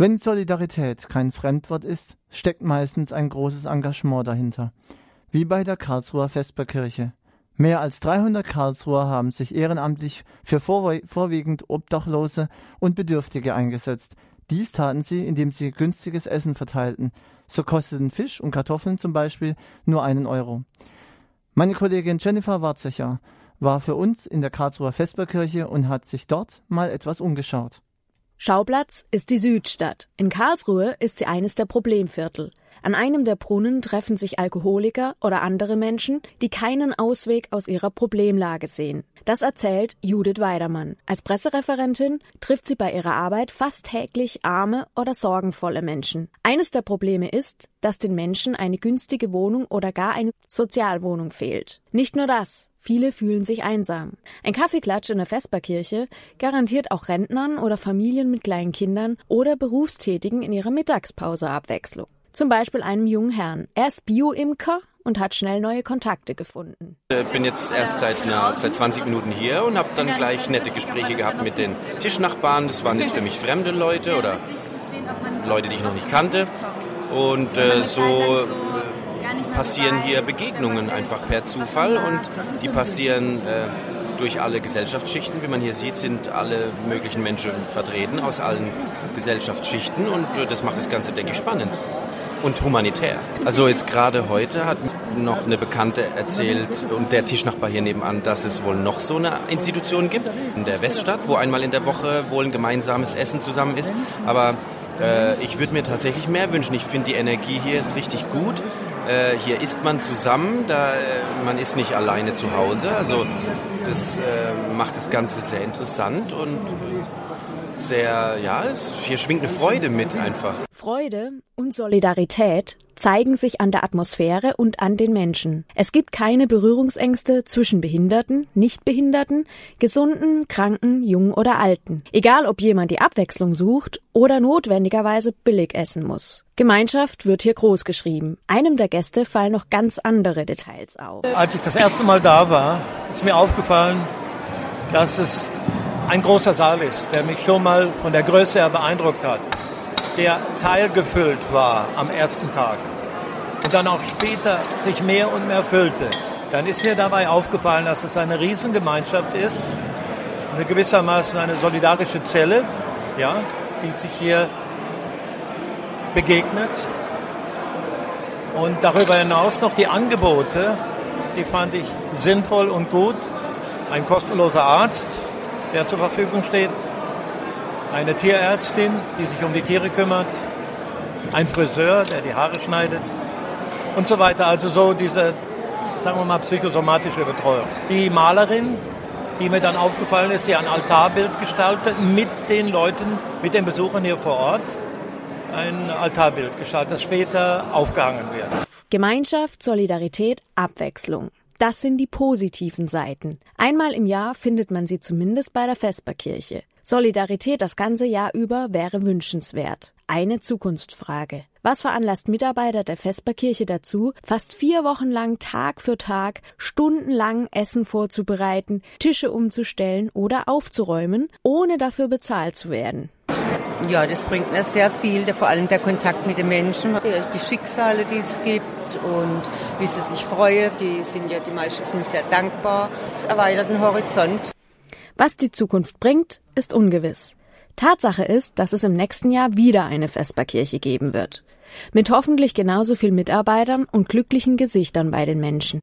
Wenn Solidarität kein Fremdwort ist, steckt meistens ein großes Engagement dahinter. Wie bei der Karlsruher Vesperkirche. Mehr als 300 Karlsruher haben sich ehrenamtlich für vorwiegend Obdachlose und Bedürftige eingesetzt. Dies taten sie, indem sie günstiges Essen verteilten. So kosteten Fisch und Kartoffeln zum Beispiel nur einen Euro. Meine Kollegin Jennifer Warzecher war für uns in der Karlsruher Vesperkirche und hat sich dort mal etwas umgeschaut. Schauplatz ist die Südstadt. In Karlsruhe ist sie eines der Problemviertel. An einem der Brunnen treffen sich Alkoholiker oder andere Menschen, die keinen Ausweg aus ihrer Problemlage sehen. Das erzählt Judith Weidermann. Als Pressereferentin trifft sie bei ihrer Arbeit fast täglich arme oder sorgenvolle Menschen. Eines der Probleme ist, dass den Menschen eine günstige Wohnung oder gar eine Sozialwohnung fehlt. Nicht nur das. Viele fühlen sich einsam. Ein Kaffeeklatsch in der Vesperkirche garantiert auch Rentnern oder Familien mit kleinen Kindern oder Berufstätigen in ihrer Mittagspause Abwechslung. Zum Beispiel einem jungen Herrn. Er ist Bio-Imker und hat schnell neue Kontakte gefunden. Ich bin jetzt erst seit, na, seit 20 Minuten hier und habe dann gleich nette Gespräche gehabt mit den Tischnachbarn. Das waren jetzt für mich fremde Leute oder Leute, die ich noch nicht kannte. Und äh, so äh, passieren hier Begegnungen einfach per Zufall und die passieren äh, durch alle Gesellschaftsschichten. Wie man hier sieht, sind alle möglichen Menschen vertreten aus allen Gesellschaftsschichten und äh, das macht das Ganze, denke ich, spannend und humanitär. Also jetzt gerade heute hat noch eine Bekannte erzählt und der Tischnachbar hier nebenan, dass es wohl noch so eine Institution gibt in der Weststadt, wo einmal in der Woche wohl ein gemeinsames Essen zusammen ist. Aber äh, ich würde mir tatsächlich mehr wünschen. Ich finde die Energie hier ist richtig gut. Äh, hier ist man zusammen, da, äh, man ist nicht alleine zu Hause. Also das äh, macht das Ganze sehr interessant und sehr, ja, es, hier schwingt eine Freude mit einfach. Freude und Solidarität zeigen sich an der Atmosphäre und an den Menschen. Es gibt keine Berührungsängste zwischen Behinderten, Nichtbehinderten, Gesunden, Kranken, Jungen oder Alten. Egal ob jemand die Abwechslung sucht oder notwendigerweise billig essen muss. Gemeinschaft wird hier groß geschrieben. Einem der Gäste fallen noch ganz andere Details auf. Als ich das erste Mal da war, ist mir aufgefallen, dass es ein großer Saal ist, der mich schon mal von der Größe her beeindruckt hat, der teilgefüllt war am ersten Tag und dann auch später sich mehr und mehr füllte. Dann ist mir dabei aufgefallen, dass es eine Riesengemeinschaft ist, eine gewissermaßen eine solidarische Zelle, ja, die sich hier begegnet. Und darüber hinaus noch die Angebote, die fand ich sinnvoll und gut. Ein kostenloser Arzt, der zur Verfügung steht, eine Tierärztin, die sich um die Tiere kümmert, ein Friseur, der die Haare schneidet und so weiter. Also so diese, sagen wir mal, psychosomatische Betreuung. Die Malerin, die mir dann aufgefallen ist, die ein Altarbild gestaltet mit den Leuten, mit den Besuchern hier vor Ort. Ein Altarbild gestaltet, das später aufgehangen wird. Gemeinschaft, Solidarität, Abwechslung. Das sind die positiven Seiten. Einmal im Jahr findet man sie zumindest bei der Vesperkirche. Solidarität das ganze Jahr über wäre wünschenswert. Eine Zukunftsfrage. Was veranlasst Mitarbeiter der Vesperkirche dazu, fast vier Wochen lang Tag für Tag stundenlang Essen vorzubereiten, Tische umzustellen oder aufzuräumen, ohne dafür bezahlt zu werden? Ja, das bringt mir sehr viel, vor allem der Kontakt mit den Menschen, die Schicksale, die es gibt und wie sie sich freuen. Die sind ja, die meisten sind sehr dankbar. Es erweitert den Horizont. Was die Zukunft bringt, ist ungewiss. Tatsache ist, dass es im nächsten Jahr wieder eine Vesperkirche geben wird. Mit hoffentlich genauso viel Mitarbeitern und glücklichen Gesichtern bei den Menschen.